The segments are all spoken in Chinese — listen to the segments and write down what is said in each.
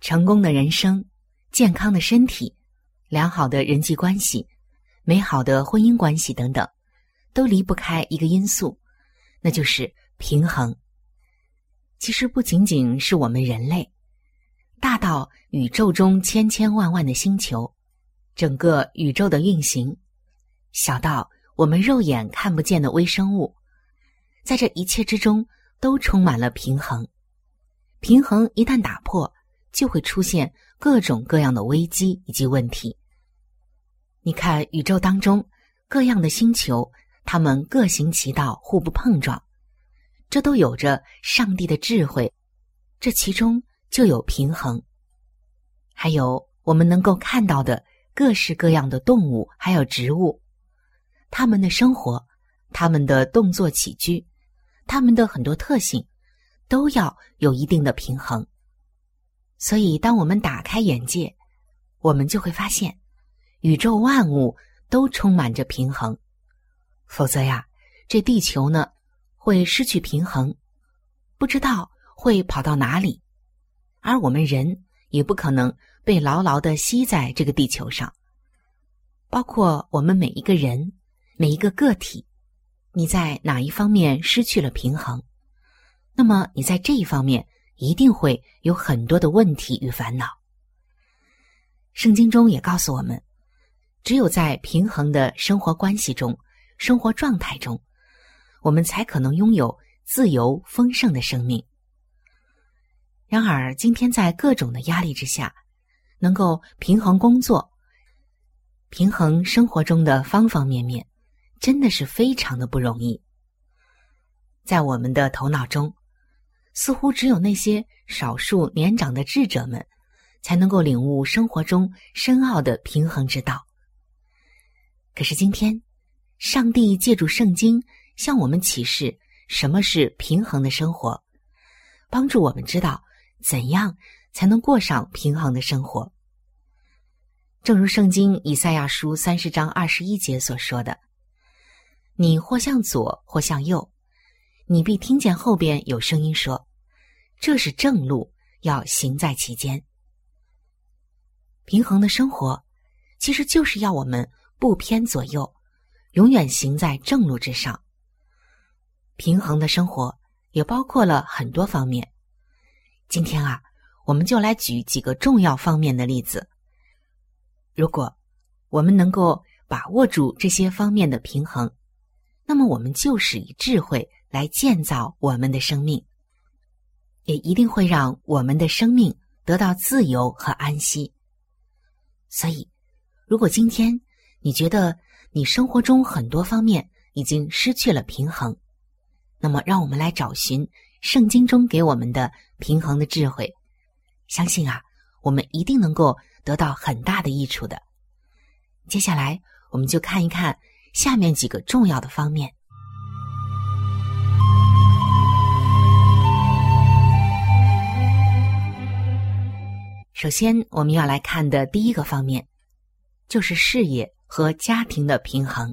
成功的人生、健康的身体、良好的人际关系、美好的婚姻关系等等，都离不开一个因素，那就是平衡。其实不仅仅是我们人类，大到宇宙中千千万万的星球，整个宇宙的运行，小到我们肉眼看不见的微生物，在这一切之中都充满了平衡。平衡一旦打破，就会出现各种各样的危机以及问题。你看，宇宙当中各样的星球，它们各行其道，互不碰撞，这都有着上帝的智慧。这其中就有平衡。还有我们能够看到的各式各样的动物，还有植物，它们的生活、它们的动作起居、它们的很多特性，都要有一定的平衡。所以，当我们打开眼界，我们就会发现，宇宙万物都充满着平衡。否则呀，这地球呢会失去平衡，不知道会跑到哪里，而我们人也不可能被牢牢的吸在这个地球上。包括我们每一个人、每一个个体，你在哪一方面失去了平衡，那么你在这一方面。一定会有很多的问题与烦恼。圣经中也告诉我们，只有在平衡的生活关系中、生活状态中，我们才可能拥有自由丰盛的生命。然而，今天在各种的压力之下，能够平衡工作、平衡生活中的方方面面，真的是非常的不容易。在我们的头脑中。似乎只有那些少数年长的智者们，才能够领悟生活中深奥的平衡之道。可是今天，上帝借助圣经向我们启示什么是平衡的生活，帮助我们知道怎样才能过上平衡的生活。正如圣经以赛亚书三十章二十一节所说的：“你或向左，或向右，你必听见后边有声音说。”这是正路，要行在其间。平衡的生活，其实就是要我们不偏左右，永远行在正路之上。平衡的生活也包括了很多方面。今天啊，我们就来举几个重要方面的例子。如果我们能够把握住这些方面的平衡，那么我们就是以智慧来建造我们的生命。也一定会让我们的生命得到自由和安息。所以，如果今天你觉得你生活中很多方面已经失去了平衡，那么让我们来找寻圣经中给我们的平衡的智慧。相信啊，我们一定能够得到很大的益处的。接下来，我们就看一看下面几个重要的方面。首先，我们要来看的第一个方面，就是事业和家庭的平衡。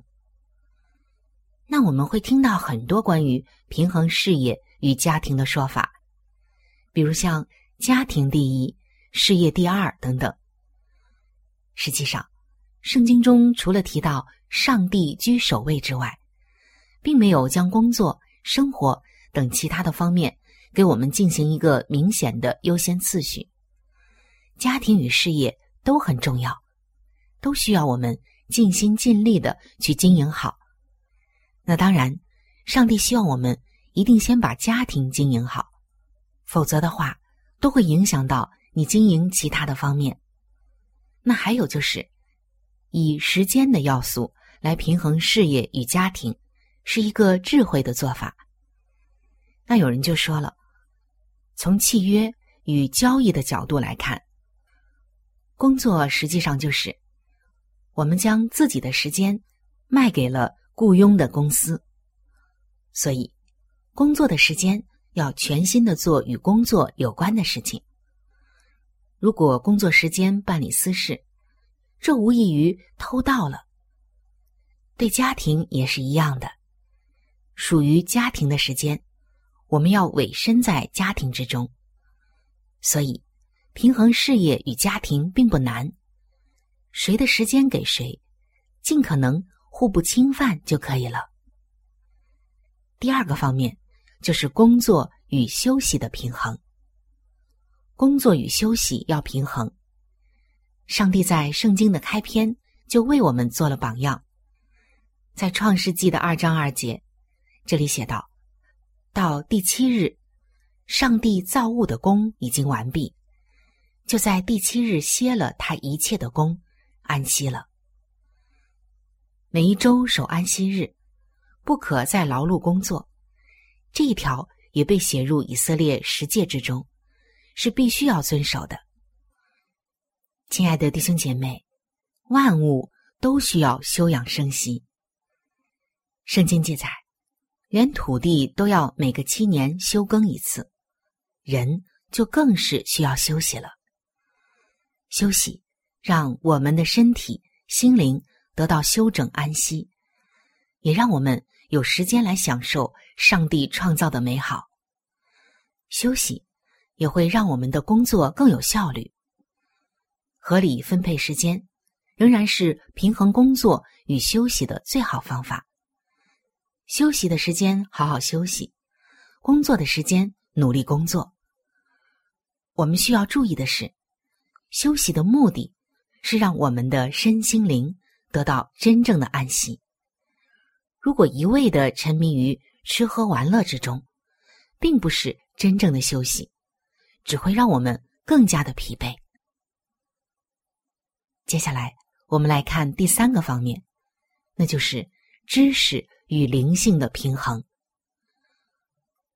那我们会听到很多关于平衡事业与家庭的说法，比如像“家庭第一，事业第二”等等。实际上，圣经中除了提到上帝居首位之外，并没有将工作、生活等其他的方面给我们进行一个明显的优先次序。家庭与事业都很重要，都需要我们尽心尽力的去经营好。那当然，上帝希望我们一定先把家庭经营好，否则的话，都会影响到你经营其他的方面。那还有就是，以时间的要素来平衡事业与家庭，是一个智慧的做法。那有人就说了，从契约与交易的角度来看。工作实际上就是我们将自己的时间卖给了雇佣的公司，所以工作的时间要全心的做与工作有关的事情。如果工作时间办理私事，这无异于偷盗了。对家庭也是一样的，属于家庭的时间，我们要委身在家庭之中，所以。平衡事业与家庭并不难，谁的时间给谁，尽可能互不侵犯就可以了。第二个方面就是工作与休息的平衡。工作与休息要平衡。上帝在圣经的开篇就为我们做了榜样，在创世纪的二章二节，这里写道：“到第七日，上帝造物的功已经完毕。”就在第七日歇了他一切的功，安息了。每一周守安息日，不可再劳碌工作。这一条也被写入以色列十诫之中，是必须要遵守的。亲爱的弟兄姐妹，万物都需要休养生息。圣经记载，连土地都要每个七年休耕一次，人就更是需要休息了。休息，让我们的身体、心灵得到休整安息，也让我们有时间来享受上帝创造的美好。休息也会让我们的工作更有效率。合理分配时间，仍然是平衡工作与休息的最好方法。休息的时间好好休息，工作的时间努力工作。我们需要注意的是。休息的目的是让我们的身心灵得到真正的安息。如果一味的沉迷于吃喝玩乐之中，并不是真正的休息，只会让我们更加的疲惫。接下来，我们来看第三个方面，那就是知识与灵性的平衡。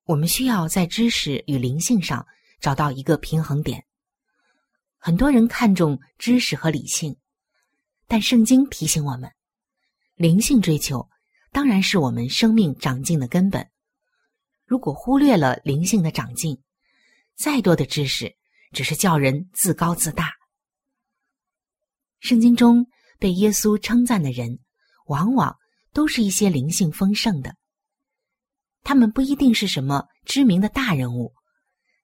我们需要在知识与灵性上找到一个平衡点。很多人看重知识和理性，但圣经提醒我们，灵性追求当然是我们生命长进的根本。如果忽略了灵性的长进，再多的知识只是叫人自高自大。圣经中被耶稣称赞的人，往往都是一些灵性丰盛的。他们不一定是什么知名的大人物，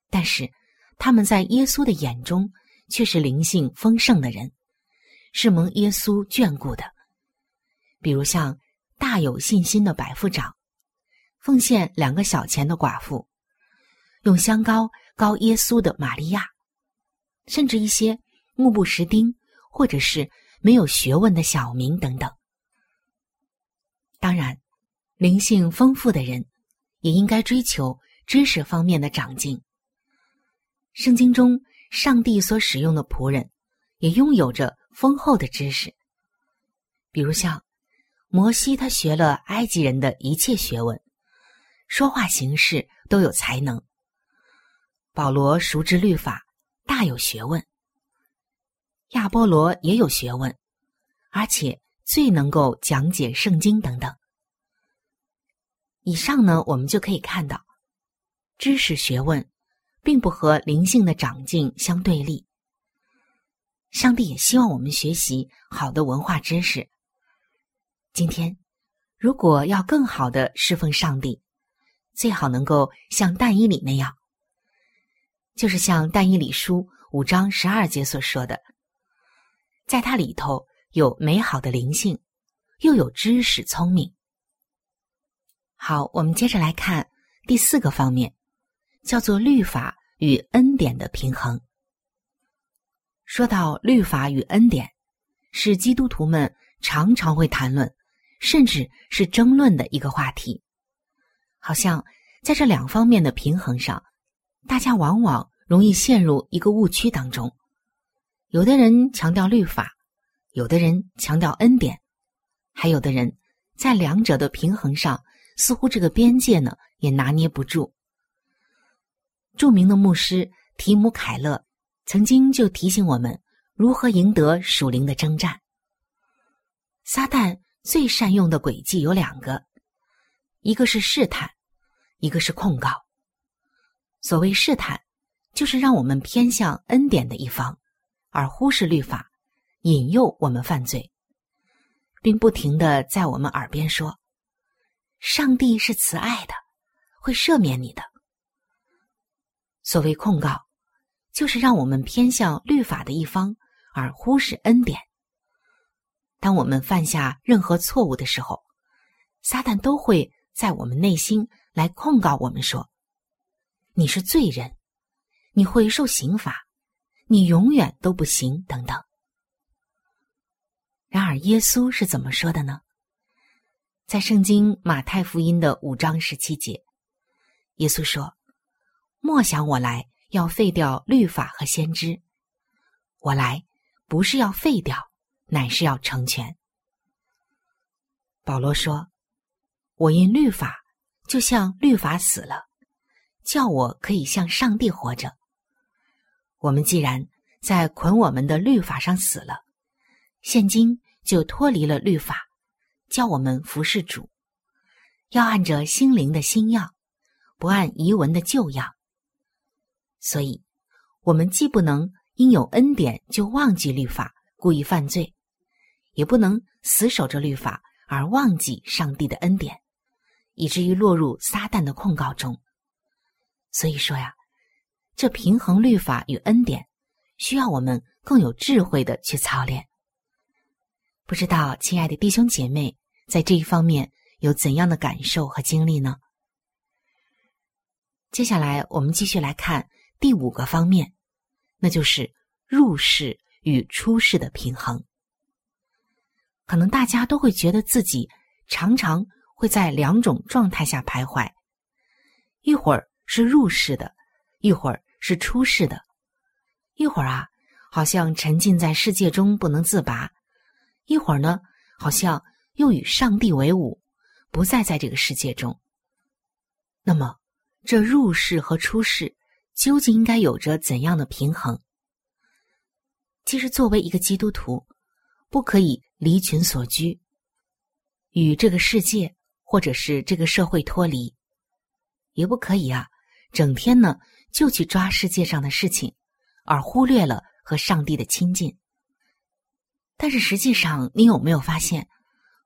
但是他们在耶稣的眼中。却是灵性丰盛的人，是蒙耶稣眷顾的。比如像大有信心的百夫长，奉献两个小钱的寡妇，用香膏膏耶稣的玛利亚，甚至一些目不识丁或者是没有学问的小民等等。当然，灵性丰富的人也应该追求知识方面的长进。圣经中。上帝所使用的仆人，也拥有着丰厚的知识。比如像摩西，他学了埃及人的一切学问，说话行事都有才能。保罗熟知律法，大有学问。亚波罗也有学问，而且最能够讲解圣经等等。以上呢，我们就可以看到知识学问。并不和灵性的长进相对立，上帝也希望我们学习好的文化知识。今天，如果要更好的侍奉上帝，最好能够像但以理那样，就是像但以理书五章十二节所说的，在它里头有美好的灵性，又有知识聪明。好，我们接着来看第四个方面，叫做律法与恩典的平衡。说到律法与恩典，是基督徒们常常会谈论，甚至是争论的一个话题。好像在这两方面的平衡上，大家往往容易陷入一个误区当中。有的人强调律法，有的人强调恩典，还有的人在两者的平衡上。似乎这个边界呢也拿捏不住。著名的牧师提姆·凯勒曾经就提醒我们如何赢得属灵的征战。撒旦最善用的诡计有两个，一个是试探，一个是控告。所谓试探，就是让我们偏向恩典的一方，而忽视律法，引诱我们犯罪，并不停的在我们耳边说。上帝是慈爱的，会赦免你的。所谓控告，就是让我们偏向律法的一方，而忽视恩典。当我们犯下任何错误的时候，撒旦都会在我们内心来控告我们说：“你是罪人，你会受刑罚，你永远都不行。”等等。然而，耶稣是怎么说的呢？在圣经马太福音的五章十七节，耶稣说：“莫想我来要废掉律法和先知，我来不是要废掉，乃是要成全。”保罗说：“我因律法，就像律法死了，叫我可以向上帝活着。我们既然在捆我们的律法上死了，现今就脱离了律法。”叫我们服侍主，要按着心灵的新样，不按遗文的旧样。所以，我们既不能因有恩典就忘记律法，故意犯罪，也不能死守着律法而忘记上帝的恩典，以至于落入撒旦的控告中。所以说呀，这平衡律法与恩典，需要我们更有智慧的去操练。不知道，亲爱的弟兄姐妹。在这一方面有怎样的感受和经历呢？接下来我们继续来看第五个方面，那就是入世与出世的平衡。可能大家都会觉得自己常常会在两种状态下徘徊，一会儿是入世的，一会儿是出世的，一会儿啊，好像沉浸在世界中不能自拔，一会儿呢，好像。又与上帝为伍，不再在这个世界中。那么，这入世和出世究竟应该有着怎样的平衡？其实，作为一个基督徒，不可以离群所居，与这个世界或者是这个社会脱离，也不可以啊，整天呢就去抓世界上的事情，而忽略了和上帝的亲近。但是，实际上，你有没有发现？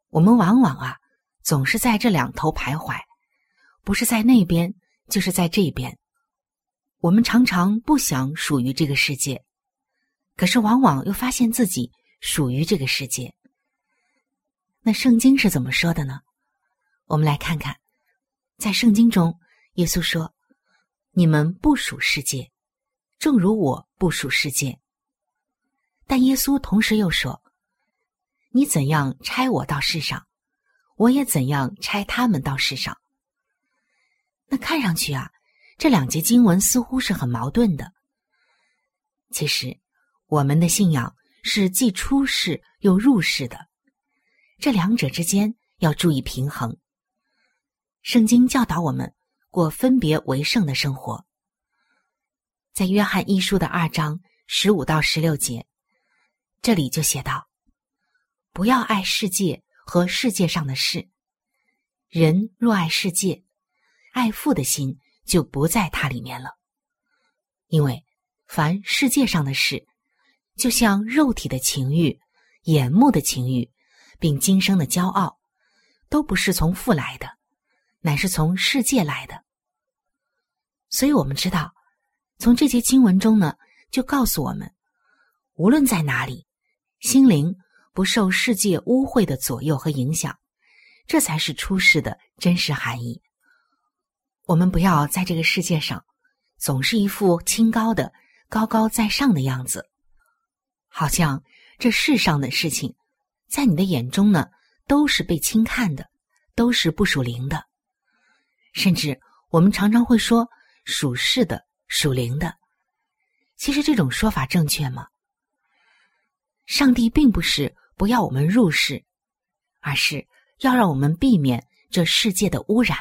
我们往往啊，总是在这两头徘徊，不是在那边，就是在这边。我们常常不想属于这个世界，可是往往又发现自己属于这个世界。那圣经是怎么说的呢？我们来看看，在圣经中，耶稣说：“你们不属世界，正如我不属世界。”但耶稣同时又说。你怎样拆我到世上，我也怎样拆他们到世上。那看上去啊，这两节经文似乎是很矛盾的。其实，我们的信仰是既出世又入世的，这两者之间要注意平衡。圣经教导我们过分别为圣的生活，在约翰一书的二章十五到十六节，这里就写道。不要爱世界和世界上的事。人若爱世界，爱父的心就不在它里面了。因为凡世界上的事，就像肉体的情欲、眼目的情欲，并今生的骄傲，都不是从父来的，乃是从世界来的。所以，我们知道，从这节经文中呢，就告诉我们，无论在哪里，心灵不受世界污秽的左右和影响，这才是出世的真实含义。我们不要在这个世界上。总是一副清高的、高高在上的样子，好像这世上的事情，在你的眼中呢，都是被轻看的，都是不属灵的。甚至我们常常会说属世的、属灵的。其实这种说法正确吗？上帝并不是不要我们入世，而是要让我们避免这世界的污染。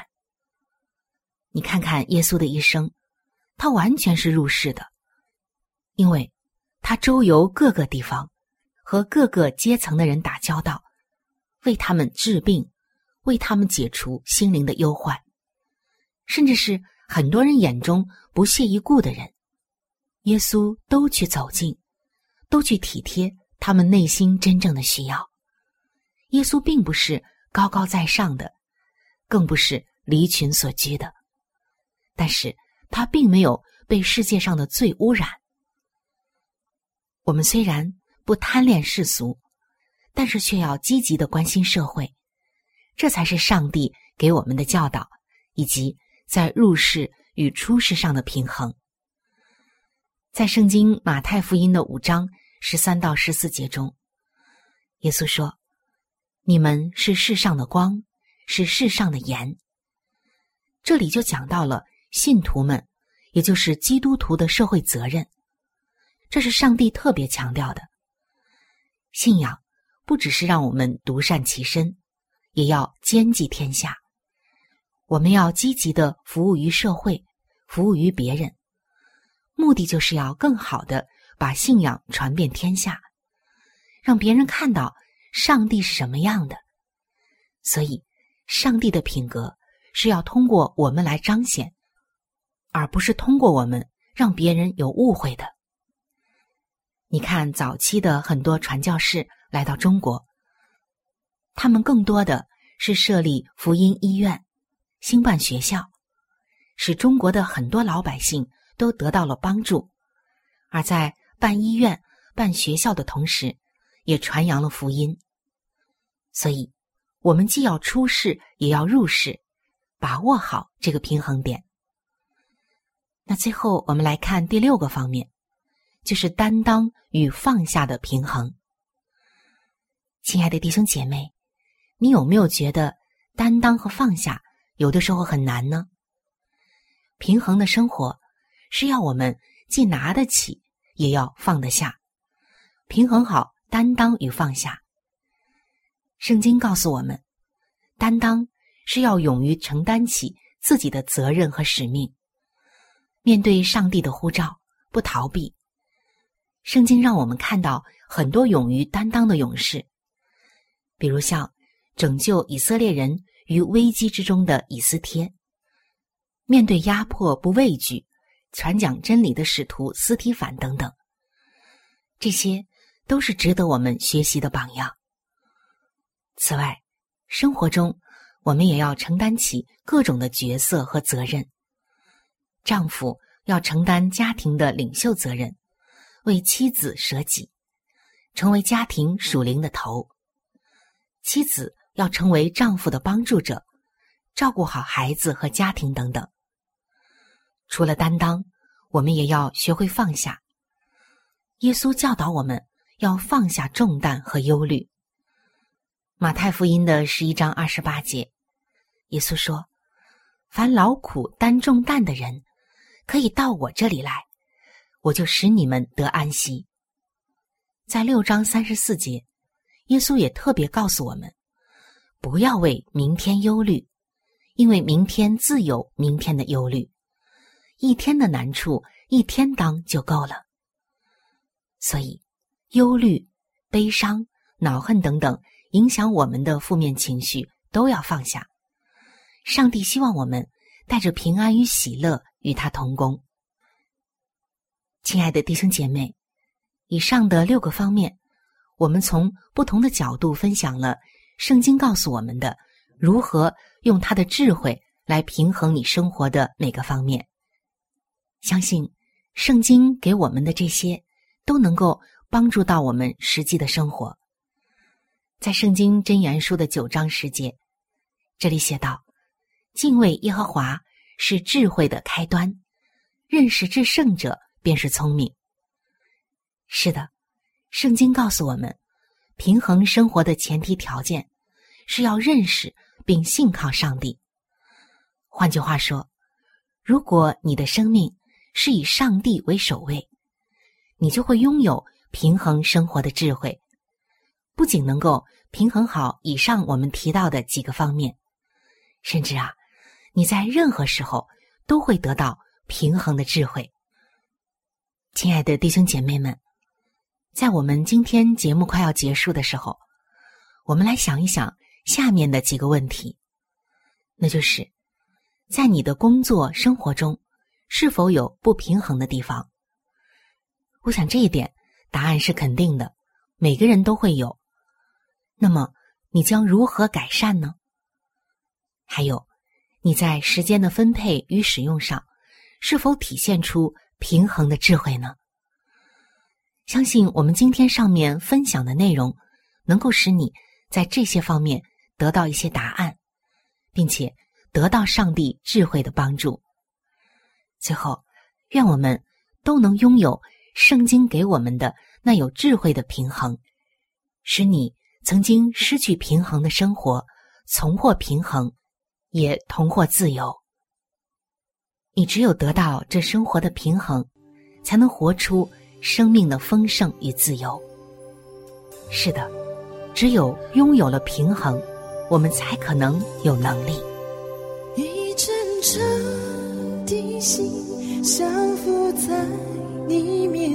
你看看耶稣的一生。他完全是入世的，因为他周游各个地方，和各个阶层的人打交道，为他们治病，为他们解除心灵的忧患，甚至是很多人眼中不屑一顾的人，耶稣都去走近，都去体贴他们内心真正的需要。耶稣并不是高高在上的，更不是离群所居的，但是。他并没有被世界上的罪污染。我们虽然不贪恋世俗，但是却要积极的关心社会，这才是上帝给我们的教导，以及在入世与出世上的平衡。在圣经马太福音的五章十三到十四节中，耶稣说：“你们是世上的光，是世上的盐。”这里就讲到了。信徒们，也就是基督徒的社会责任，这是上帝特别强调的。信仰不只是让我们独善其身，也要兼济天下。我们要积极的服务于社会，服务于别人，目的就是要更好的把信仰传遍天下，让别人看到上帝是什么样的。所以，上帝的品格是要通过我们来彰显。而不是通过我们让别人有误会的。你看，早期的很多传教士来到中国，他们更多的是设立福音医院、兴办学校，使中国的很多老百姓都得到了帮助。而在办医院、办学校的同时，也传扬了福音。所以，我们既要出世，也要入世，把握好这个平衡点。那最后，我们来看第六个方面，就是担当与放下的平衡。亲爱的弟兄姐妹，你有没有觉得担当和放下有的时候很难呢？平衡的生活是要我们既拿得起，也要放得下，平衡好担当与放下。圣经告诉我们，担当是要勇于承担起自己的责任和使命。面对上帝的呼召，不逃避。圣经让我们看到很多勇于担当的勇士，比如像拯救以色列人于危机之中的以斯帖，面对压迫不畏惧、传讲真理的使徒斯提凡等等。这些都是值得我们学习的榜样。此外，生活中我们也要承担起各种的角色和责任。丈夫要承担家庭的领袖责任，为妻子舍己，成为家庭属灵的头；妻子要成为丈夫的帮助者，照顾好孩子和家庭等等。除了担当，我们也要学会放下。耶稣教导我们要放下重担和忧虑。马太福音的十一章二十八节，耶稣说：“凡劳苦担重担的人。”可以到我这里来，我就使你们得安息。在六章三十四节，耶稣也特别告诉我们，不要为明天忧虑，因为明天自有明天的忧虑，一天的难处一天当就够了。所以，忧虑、悲伤、恼恨等等影响我们的负面情绪都要放下。上帝希望我们带着平安与喜乐。与他同工，亲爱的弟兄姐妹，以上的六个方面，我们从不同的角度分享了圣经告诉我们的如何用他的智慧来平衡你生活的每个方面。相信圣经给我们的这些都能够帮助到我们实际的生活。在圣经箴言书的九章十节，这里写道：“敬畏耶和华是智慧的开端，认识至圣者便是聪明。”是的，圣经告诉我们，平衡生活的前提条件是要认识并信靠上帝。换句话说，如果你的生命是以上帝为首位，你就会拥有平衡生活的智慧，不仅能够平衡好以上我们提到的几个方面，甚至啊，你在任何时候都会得到平衡的智慧。亲爱的弟兄姐妹们。在我们今天节目快要结束的时候，我们来想一想下面的几个问题，那就是在你的工作生活中是否有不平衡的地方？我想这一点答案是肯定的，每个人都会有。那么你将如何改善呢？还有你在时间的分配与使用上是否体现出平衡的智慧呢？相信我们今天上面分享的内容，能够使你在这些方面得到一些答案，并且得到上帝智慧的帮助。最后，愿我们都能拥有圣经给我们的那有智慧的平衡，使你曾经失去平衡的生活重获平衡，也同获自由。你只有得到这生活的平衡，才能活出。生命的丰盛与自由。是的，只有拥有了平衡，我们才可能有能力。一阵阵的心降伏在你面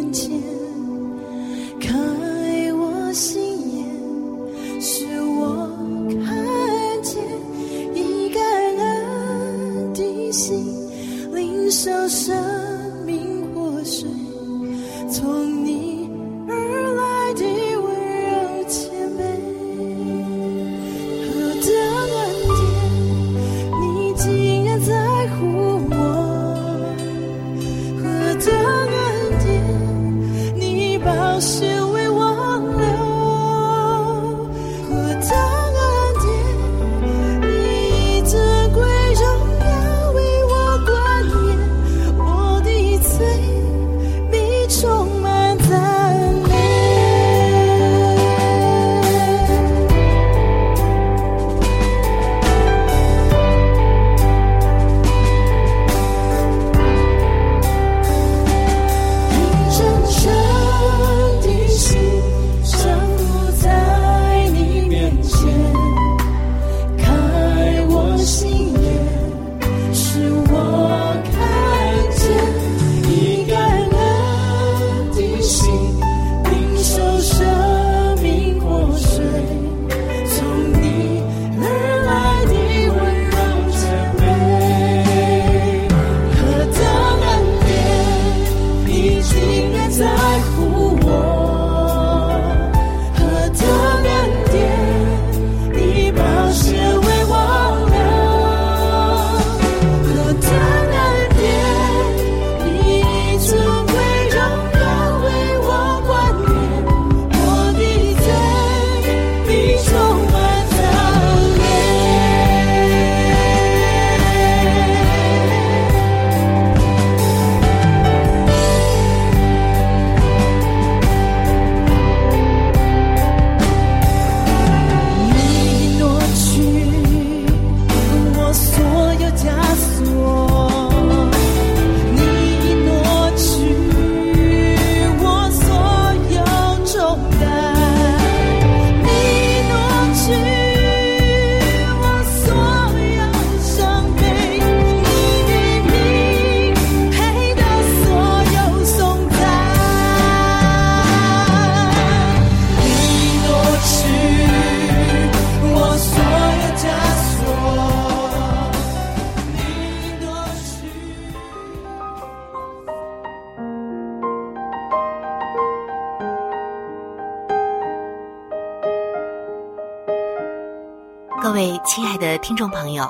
位亲爱的听众朋友，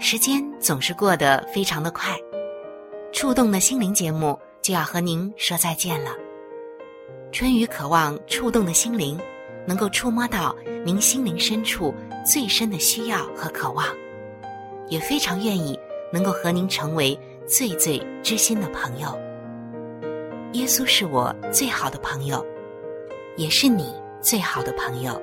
时间总是过得非常的快，触动的心灵节目就要和您说再见了。春雨渴望触动的心灵，能够触摸到您心灵深处最深的需要和渴望，也非常愿意能够和您成为最最知心的朋友。耶稣是我最好的朋友，也是你最好的朋友。